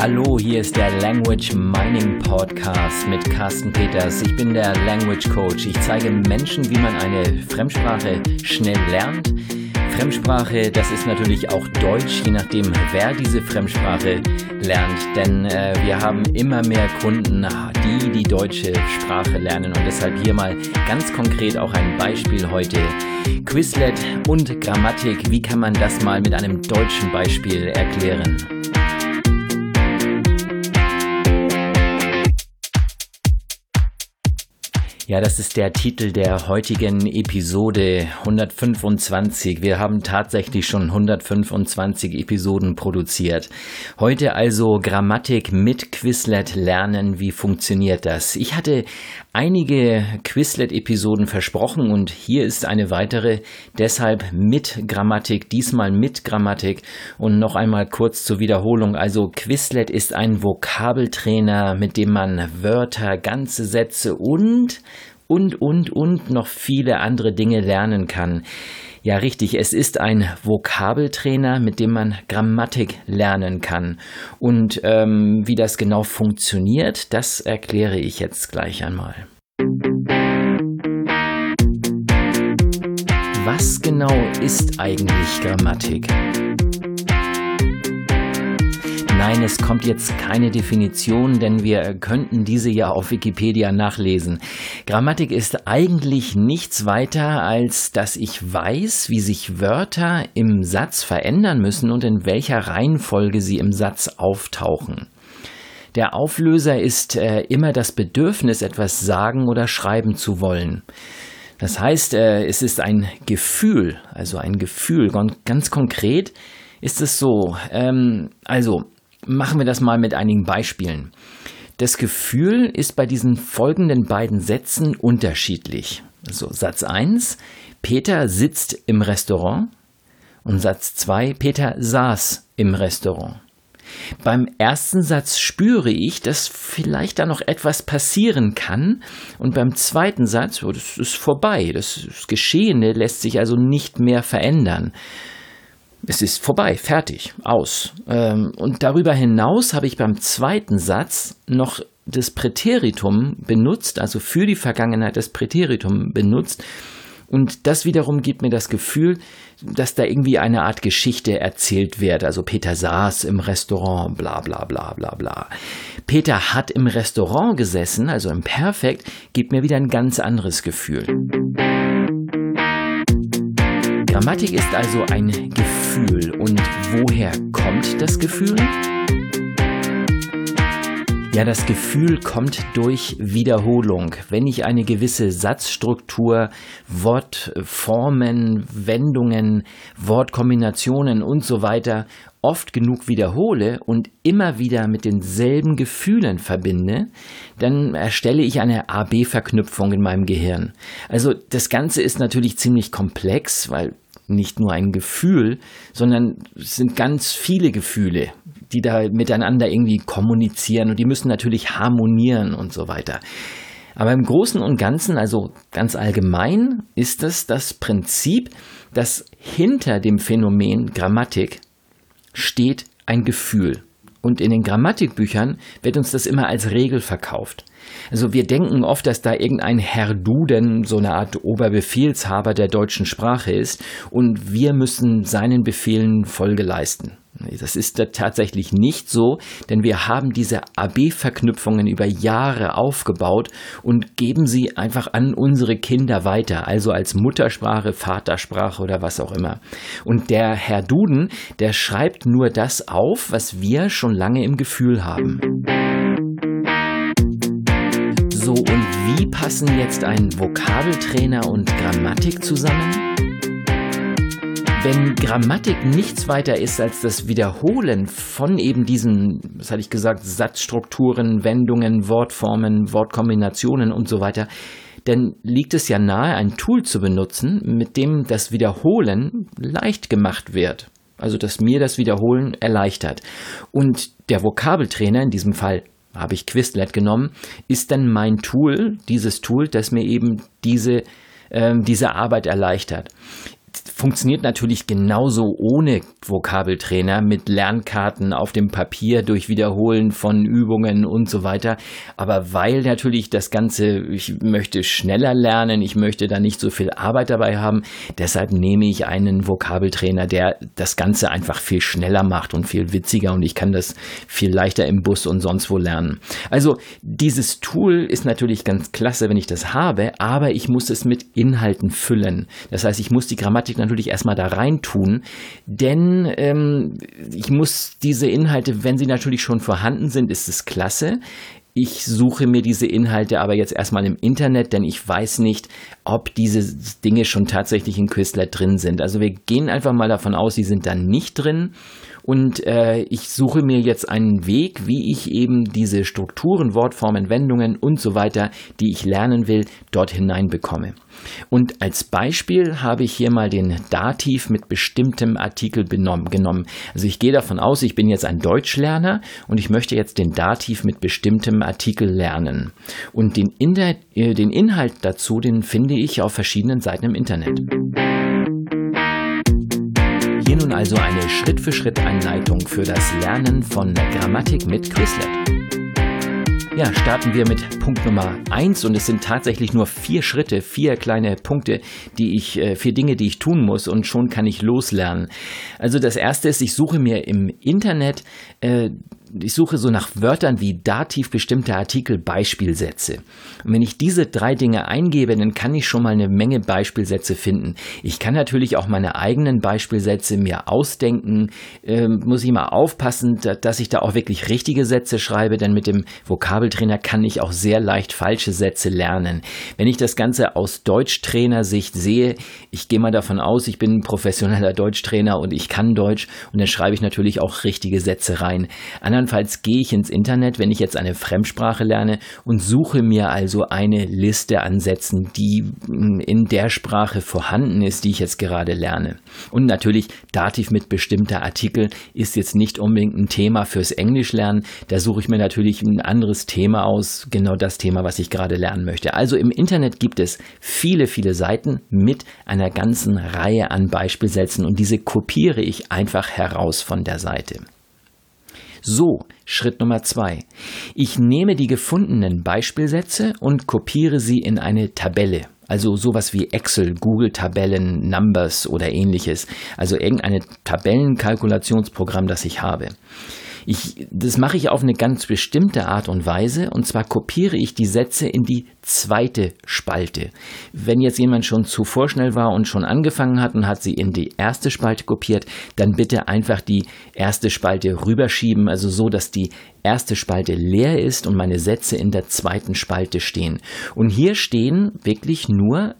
Hallo, hier ist der Language Mining Podcast mit Carsten Peters. Ich bin der Language Coach. Ich zeige Menschen, wie man eine Fremdsprache schnell lernt. Fremdsprache, das ist natürlich auch Deutsch, je nachdem, wer diese Fremdsprache lernt. Denn äh, wir haben immer mehr Kunden, die die deutsche Sprache lernen. Und deshalb hier mal ganz konkret auch ein Beispiel heute. Quizlet und Grammatik, wie kann man das mal mit einem deutschen Beispiel erklären? Ja, das ist der Titel der heutigen Episode 125. Wir haben tatsächlich schon 125 Episoden produziert. Heute also Grammatik mit Quizlet lernen. Wie funktioniert das? Ich hatte einige Quizlet-Episoden versprochen und hier ist eine weitere. Deshalb mit Grammatik, diesmal mit Grammatik. Und noch einmal kurz zur Wiederholung. Also Quizlet ist ein Vokabeltrainer, mit dem man Wörter, ganze Sätze und und, und, und noch viele andere Dinge lernen kann. Ja, richtig, es ist ein Vokabeltrainer, mit dem man Grammatik lernen kann. Und ähm, wie das genau funktioniert, das erkläre ich jetzt gleich einmal. Was genau ist eigentlich Grammatik? Nein, es kommt jetzt keine Definition, denn wir könnten diese ja auf Wikipedia nachlesen. Grammatik ist eigentlich nichts weiter, als dass ich weiß, wie sich Wörter im Satz verändern müssen und in welcher Reihenfolge sie im Satz auftauchen. Der Auflöser ist äh, immer das Bedürfnis, etwas sagen oder schreiben zu wollen. Das heißt, äh, es ist ein Gefühl, also ein Gefühl. Ganz konkret ist es so. Ähm, also Machen wir das mal mit einigen Beispielen. Das Gefühl ist bei diesen folgenden beiden Sätzen unterschiedlich. So, Satz 1, Peter sitzt im Restaurant und Satz 2, Peter saß im Restaurant. Beim ersten Satz spüre ich, dass vielleicht da noch etwas passieren kann und beim zweiten Satz, oh, das ist vorbei, das Geschehene lässt sich also nicht mehr verändern es ist vorbei, fertig, aus. Ähm, und darüber hinaus habe ich beim zweiten Satz noch das Präteritum benutzt, also für die Vergangenheit das Präteritum benutzt. Und das wiederum gibt mir das Gefühl, dass da irgendwie eine Art Geschichte erzählt wird. Also Peter saß im Restaurant, bla bla bla bla bla. Peter hat im Restaurant gesessen, also im Perfekt, gibt mir wieder ein ganz anderes Gefühl. Grammatik ist also ein Gefühl. Und woher kommt das Gefühl? Ja, das Gefühl kommt durch Wiederholung. Wenn ich eine gewisse Satzstruktur, Wortformen, Wendungen, Wortkombinationen und so weiter oft genug wiederhole und immer wieder mit denselben Gefühlen verbinde, dann erstelle ich eine AB-Verknüpfung in meinem Gehirn. Also das Ganze ist natürlich ziemlich komplex, weil nicht nur ein Gefühl, sondern es sind ganz viele Gefühle, die da miteinander irgendwie kommunizieren und die müssen natürlich harmonieren und so weiter. Aber im Großen und Ganzen, also ganz allgemein, ist es das Prinzip, dass hinter dem Phänomen Grammatik steht ein Gefühl. Und in den Grammatikbüchern wird uns das immer als Regel verkauft. Also wir denken oft, dass da irgendein Herr Duden so eine Art Oberbefehlshaber der deutschen Sprache ist und wir müssen seinen Befehlen Folge leisten. Das ist tatsächlich nicht so, denn wir haben diese AB-Verknüpfungen über Jahre aufgebaut und geben sie einfach an unsere Kinder weiter, also als Muttersprache, Vatersprache oder was auch immer. Und der Herr Duden, der schreibt nur das auf, was wir schon lange im Gefühl haben. So, und wie passen jetzt ein Vokabeltrainer und Grammatik zusammen? Wenn Grammatik nichts weiter ist als das Wiederholen von eben diesen, was hatte ich gesagt, Satzstrukturen, Wendungen, Wortformen, Wortkombinationen und so weiter, dann liegt es ja nahe, ein Tool zu benutzen, mit dem das Wiederholen leicht gemacht wird. Also, dass mir das Wiederholen erleichtert. Und der Vokabeltrainer, in diesem Fall habe ich Quizlet genommen, ist dann mein Tool, dieses Tool, das mir eben diese, äh, diese Arbeit erleichtert. Funktioniert natürlich genauso ohne Vokabeltrainer mit Lernkarten auf dem Papier durch Wiederholen von Übungen und so weiter. Aber weil natürlich das Ganze, ich möchte schneller lernen, ich möchte da nicht so viel Arbeit dabei haben, deshalb nehme ich einen Vokabeltrainer, der das Ganze einfach viel schneller macht und viel witziger und ich kann das viel leichter im Bus und sonst wo lernen. Also dieses Tool ist natürlich ganz klasse, wenn ich das habe, aber ich muss es mit Inhalten füllen. Das heißt, ich muss die Grammatik natürlich erstmal da rein tun, denn ähm, ich muss diese Inhalte, wenn sie natürlich schon vorhanden sind, ist es klasse. Ich suche mir diese Inhalte aber jetzt erstmal im Internet, denn ich weiß nicht, ob diese Dinge schon tatsächlich in Quizlet drin sind. Also wir gehen einfach mal davon aus, sie sind da nicht drin. Und äh, ich suche mir jetzt einen Weg, wie ich eben diese Strukturen, Wortformen, Wendungen und so weiter, die ich lernen will, dort hinein bekomme. Und als Beispiel habe ich hier mal den Dativ mit bestimmtem Artikel genommen. Also ich gehe davon aus, ich bin jetzt ein Deutschlerner und ich möchte jetzt den Dativ mit bestimmtem Artikel lernen. Und den, Inhalt, äh, den Inhalt dazu, den finde ich auf verschiedenen Seiten im Internet. Nun also eine Schritt-für-Schritt-Anleitung für das Lernen von Grammatik mit Quizlet. Ja, starten wir mit Punkt Nummer eins und es sind tatsächlich nur vier Schritte, vier kleine Punkte, die ich, äh, vier Dinge, die ich tun muss und schon kann ich loslernen. Also das erste ist, ich suche mir im Internet äh, ich suche so nach Wörtern wie Dativ bestimmte Artikel Beispielsätze. Und wenn ich diese drei Dinge eingebe, dann kann ich schon mal eine Menge Beispielsätze finden. Ich kann natürlich auch meine eigenen Beispielsätze mir ausdenken. Ähm, muss ich mal aufpassen, dass ich da auch wirklich richtige Sätze schreibe, denn mit dem Vokabeltrainer kann ich auch sehr leicht falsche Sätze lernen. Wenn ich das Ganze aus Deutschtrainersicht sehe, ich gehe mal davon aus, ich bin ein professioneller Deutschtrainer und ich kann Deutsch und dann schreibe ich natürlich auch richtige Sätze rein. Andernfalls gehe ich ins Internet, wenn ich jetzt eine Fremdsprache lerne und suche mir also eine Liste an Sätzen, die hm, in der Sprache vorhanden ist, die ich jetzt gerade lerne. Und natürlich Dativ mit bestimmter Artikel ist jetzt nicht unbedingt ein Thema fürs Englischlernen. Da suche ich mir natürlich ein anderes Thema aus, genau das Thema, was ich gerade lernen möchte. Also im Internet gibt es viele, viele Seiten mit einer ganzen Reihe an Beispielsätzen und diese kopiere ich einfach heraus von der Seite. So, Schritt Nummer zwei. Ich nehme die gefundenen Beispielsätze und kopiere sie in eine Tabelle. Also sowas wie Excel, Google Tabellen, Numbers oder ähnliches. Also irgendein Tabellenkalkulationsprogramm, das ich habe. Ich, das mache ich auf eine ganz bestimmte Art und Weise und zwar kopiere ich die Sätze in die zweite Spalte. Wenn jetzt jemand schon zu vorschnell war und schon angefangen hat und hat sie in die erste Spalte kopiert, dann bitte einfach die erste Spalte rüberschieben, also so, dass die erste Spalte leer ist und meine Sätze in der zweiten Spalte stehen. Und hier stehen wirklich nur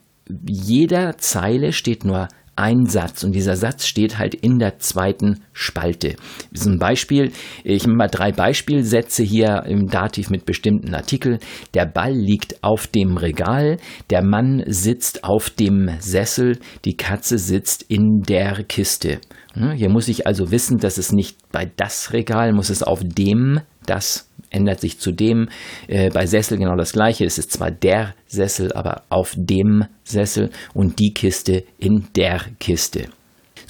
jeder Zeile steht nur ein Satz und dieser Satz steht halt in der zweiten Spalte. Das ist ein Beispiel. Ich habe mal drei Beispielsätze hier im Dativ mit bestimmten Artikeln. Der Ball liegt auf dem Regal, der Mann sitzt auf dem Sessel, die Katze sitzt in der Kiste. Hier muss ich also wissen, dass es nicht bei das Regal, muss es auf dem das ändert sich zudem äh, bei Sessel genau das gleiche. Es ist zwar der Sessel, aber auf dem Sessel und die Kiste in der Kiste.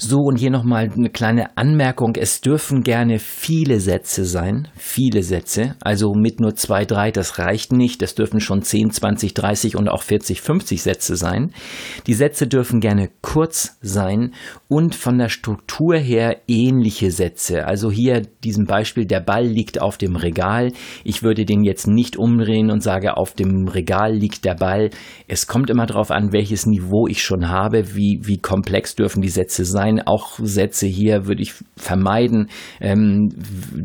So, und hier nochmal eine kleine Anmerkung. Es dürfen gerne viele Sätze sein. Viele Sätze. Also mit nur zwei, drei, das reicht nicht. Das dürfen schon 10, 20, 30 und auch 40, 50 Sätze sein. Die Sätze dürfen gerne kurz sein und von der Struktur her ähnliche Sätze. Also hier diesem Beispiel, der Ball liegt auf dem Regal. Ich würde den jetzt nicht umdrehen und sage, auf dem Regal liegt der Ball. Es kommt immer darauf an, welches Niveau ich schon habe, wie, wie komplex dürfen die Sätze sein sein. Auch Sätze hier würde ich vermeiden. Ähm,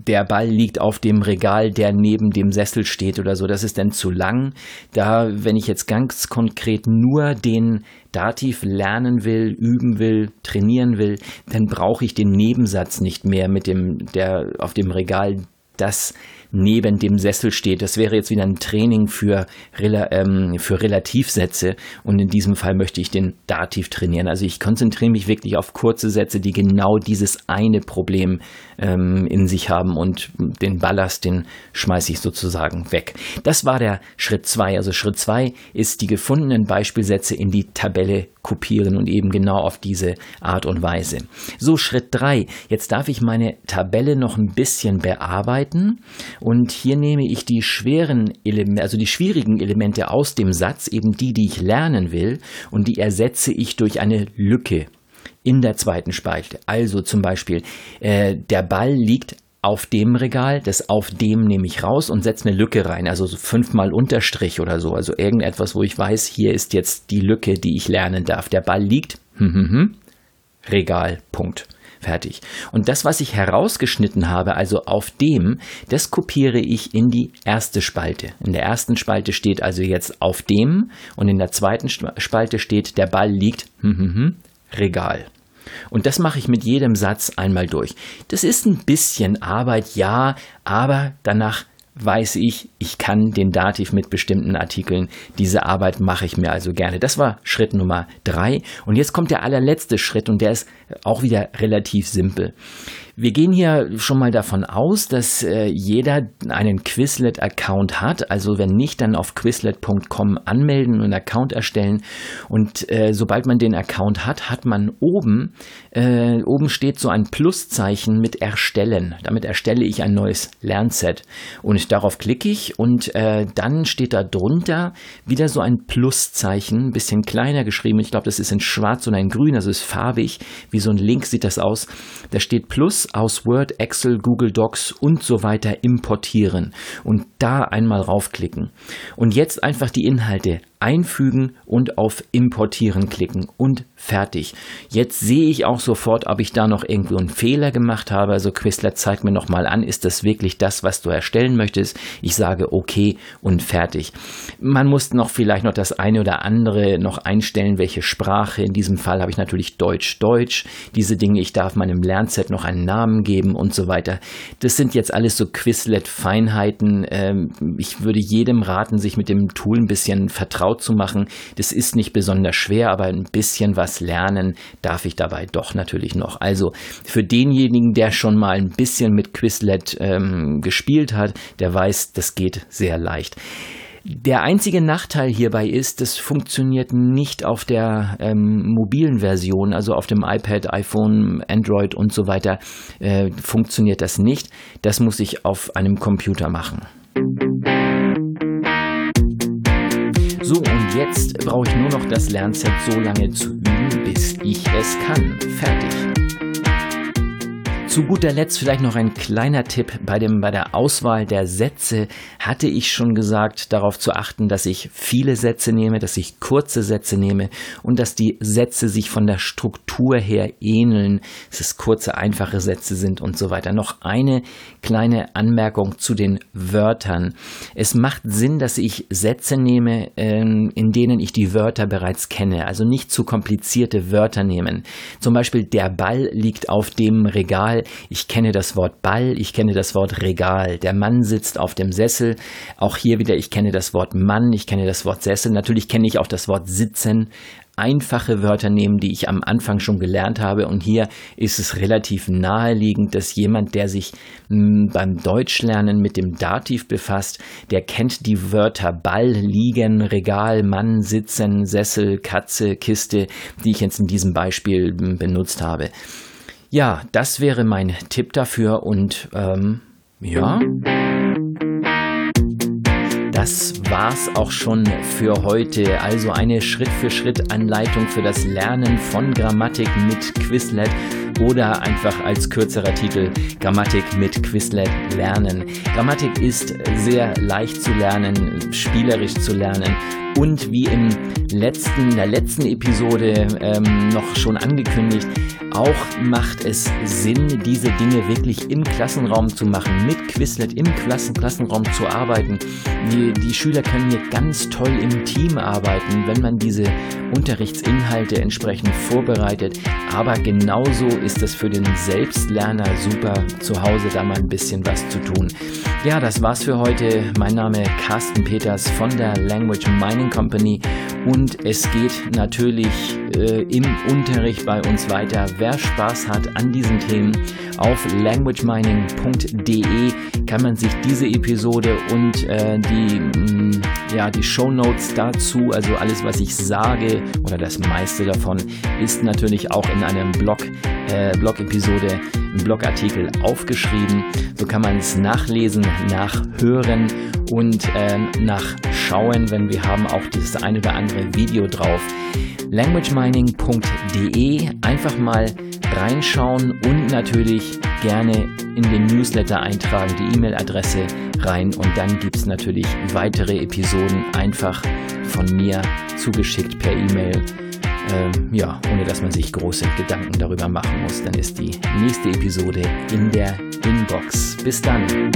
der Ball liegt auf dem Regal, der neben dem Sessel steht oder so. Das ist dann zu lang. Da, wenn ich jetzt ganz konkret nur den Dativ lernen will, üben will, trainieren will, dann brauche ich den Nebensatz nicht mehr mit dem, der auf dem Regal das neben dem Sessel steht. Das wäre jetzt wieder ein Training für, ähm, für Relativsätze und in diesem Fall möchte ich den Dativ trainieren. Also ich konzentriere mich wirklich auf kurze Sätze, die genau dieses eine Problem ähm, in sich haben und den Ballast, den schmeiße ich sozusagen weg. Das war der Schritt zwei. Also Schritt zwei ist die gefundenen Beispielsätze in die Tabelle kopieren und eben genau auf diese Art und Weise. So, Schritt drei. Jetzt darf ich meine Tabelle noch ein bisschen bearbeiten und hier nehme ich die schweren Elemente, also die schwierigen Elemente aus dem Satz, eben die, die ich lernen will und die ersetze ich durch eine Lücke in der zweiten Spalte. Also zum Beispiel, äh, der Ball liegt auf dem Regal, das auf dem nehme ich raus und setze eine Lücke rein, also so fünfmal Unterstrich oder so, also irgendetwas, wo ich weiß, hier ist jetzt die Lücke, die ich lernen darf. Der Ball liegt, hm, hm, hm, Regal, Punkt. Fertig. Und das, was ich herausgeschnitten habe, also auf dem, das kopiere ich in die erste Spalte. In der ersten Spalte steht also jetzt auf dem und in der zweiten Spalte steht, der Ball liegt, hm, hm, hm, Regal. Und das mache ich mit jedem Satz einmal durch. Das ist ein bisschen Arbeit, ja, aber danach weiß ich, ich kann den Dativ mit bestimmten Artikeln. Diese Arbeit mache ich mir also gerne. Das war Schritt Nummer drei. Und jetzt kommt der allerletzte Schritt und der ist auch wieder relativ simpel. Wir gehen hier schon mal davon aus, dass äh, jeder einen Quizlet-Account hat. Also wenn nicht, dann auf quizlet.com anmelden und Account erstellen. Und äh, sobald man den Account hat, hat man oben, äh, oben steht so ein Pluszeichen mit Erstellen. Damit erstelle ich ein neues Lernset. Und darauf klicke ich und äh, dann steht da drunter wieder so ein Pluszeichen, ein bisschen kleiner geschrieben. Ich glaube, das ist in schwarz und ein grün, also ist farbig. Wie so ein Link sieht das aus. Da steht Plus aus Word, Excel, Google Docs und so weiter importieren und da einmal raufklicken. Und jetzt einfach die Inhalte einfügen und auf Importieren klicken und fertig. Jetzt sehe ich auch sofort, ob ich da noch irgendwo einen Fehler gemacht habe. Also Quizlet zeigt mir nochmal an, ist das wirklich das, was du erstellen möchtest? Ich sage okay und fertig. Man muss noch vielleicht noch das eine oder andere noch einstellen, welche Sprache. In diesem Fall habe ich natürlich Deutsch, Deutsch. Diese Dinge, ich darf meinem Lernset noch einen Namen geben und so weiter. Das sind jetzt alles so Quizlet-Feinheiten. Ähm, ich würde jedem raten, sich mit dem Tool ein bisschen vertraut vertraut zu machen. Das ist nicht besonders schwer, aber ein bisschen was lernen darf ich dabei doch natürlich noch. Also für denjenigen, der schon mal ein bisschen mit Quizlet ähm, gespielt hat, der weiß, das geht sehr leicht. Der einzige Nachteil hierbei ist, es funktioniert nicht auf der ähm, mobilen Version, also auf dem iPad, iPhone, Android und so weiter, äh, funktioniert das nicht. Das muss ich auf einem Computer machen. So, und jetzt brauche ich nur noch das Lernset so lange zu üben, bis ich es kann. Fertig. Zu guter Letzt vielleicht noch ein kleiner Tipp bei, dem, bei der Auswahl der Sätze. Hatte ich schon gesagt, darauf zu achten, dass ich viele Sätze nehme, dass ich kurze Sätze nehme und dass die Sätze sich von der Struktur her ähneln, dass es kurze, einfache Sätze sind und so weiter. Noch eine kleine Anmerkung zu den Wörtern. Es macht Sinn, dass ich Sätze nehme, ähm, in denen ich die Wörter bereits kenne, also nicht zu komplizierte Wörter nehmen. Zum Beispiel der Ball liegt auf dem Regal ich kenne das Wort Ball, ich kenne das Wort Regal. Der Mann sitzt auf dem Sessel. Auch hier wieder, ich kenne das Wort Mann, ich kenne das Wort Sessel. Natürlich kenne ich auch das Wort sitzen. Einfache Wörter nehmen, die ich am Anfang schon gelernt habe. Und hier ist es relativ naheliegend, dass jemand, der sich hm, beim Deutschlernen mit dem Dativ befasst, der kennt die Wörter Ball, Liegen, Regal, Mann, Sitzen, Sessel, Katze, Kiste, die ich jetzt in diesem Beispiel hm, benutzt habe. Ja, das wäre mein Tipp dafür und ähm, ja. Das war's auch schon für heute. Also eine Schritt-für-Schritt-Anleitung für das Lernen von Grammatik mit Quizlet oder einfach als kürzerer Titel Grammatik mit Quizlet lernen. Grammatik ist sehr leicht zu lernen, spielerisch zu lernen und wie im letzten, der letzten Episode ähm, noch schon angekündigt, auch macht es Sinn, diese Dinge wirklich im Klassenraum zu machen, mit Quizlet im Klassen Klassenraum zu arbeiten. Die, die Schüler können hier ganz toll im Team arbeiten, wenn man diese Unterrichtsinhalte entsprechend vorbereitet. Aber genauso ist es für den Selbstlerner super, zu Hause da mal ein bisschen was zu tun. Ja, das war's für heute. Mein Name Carsten Peters von der Language Mining Company. Und es geht natürlich äh, im Unterricht bei uns weiter. Wer Spaß hat an diesen Themen, auf languagemining.de kann man sich diese Episode und äh, die, mh, mm, ja, die Show Notes dazu, also alles, was ich sage oder das meiste davon, ist natürlich auch in einem Blog, äh, Blog-Episode, im Blogartikel aufgeschrieben. So kann man es nachlesen, nachhören und äh, nachschauen, wenn wir haben auch dieses ein oder andere Video drauf. languagemining.de einfach mal reinschauen und natürlich gerne in den Newsletter eintragen, die E-Mail-Adresse rein und dann gibt es natürlich weitere Episoden einfach von mir zugeschickt per E-Mail. Ähm, ja, ohne dass man sich große Gedanken darüber machen muss. Dann ist die nächste Episode in der Inbox. Bis dann.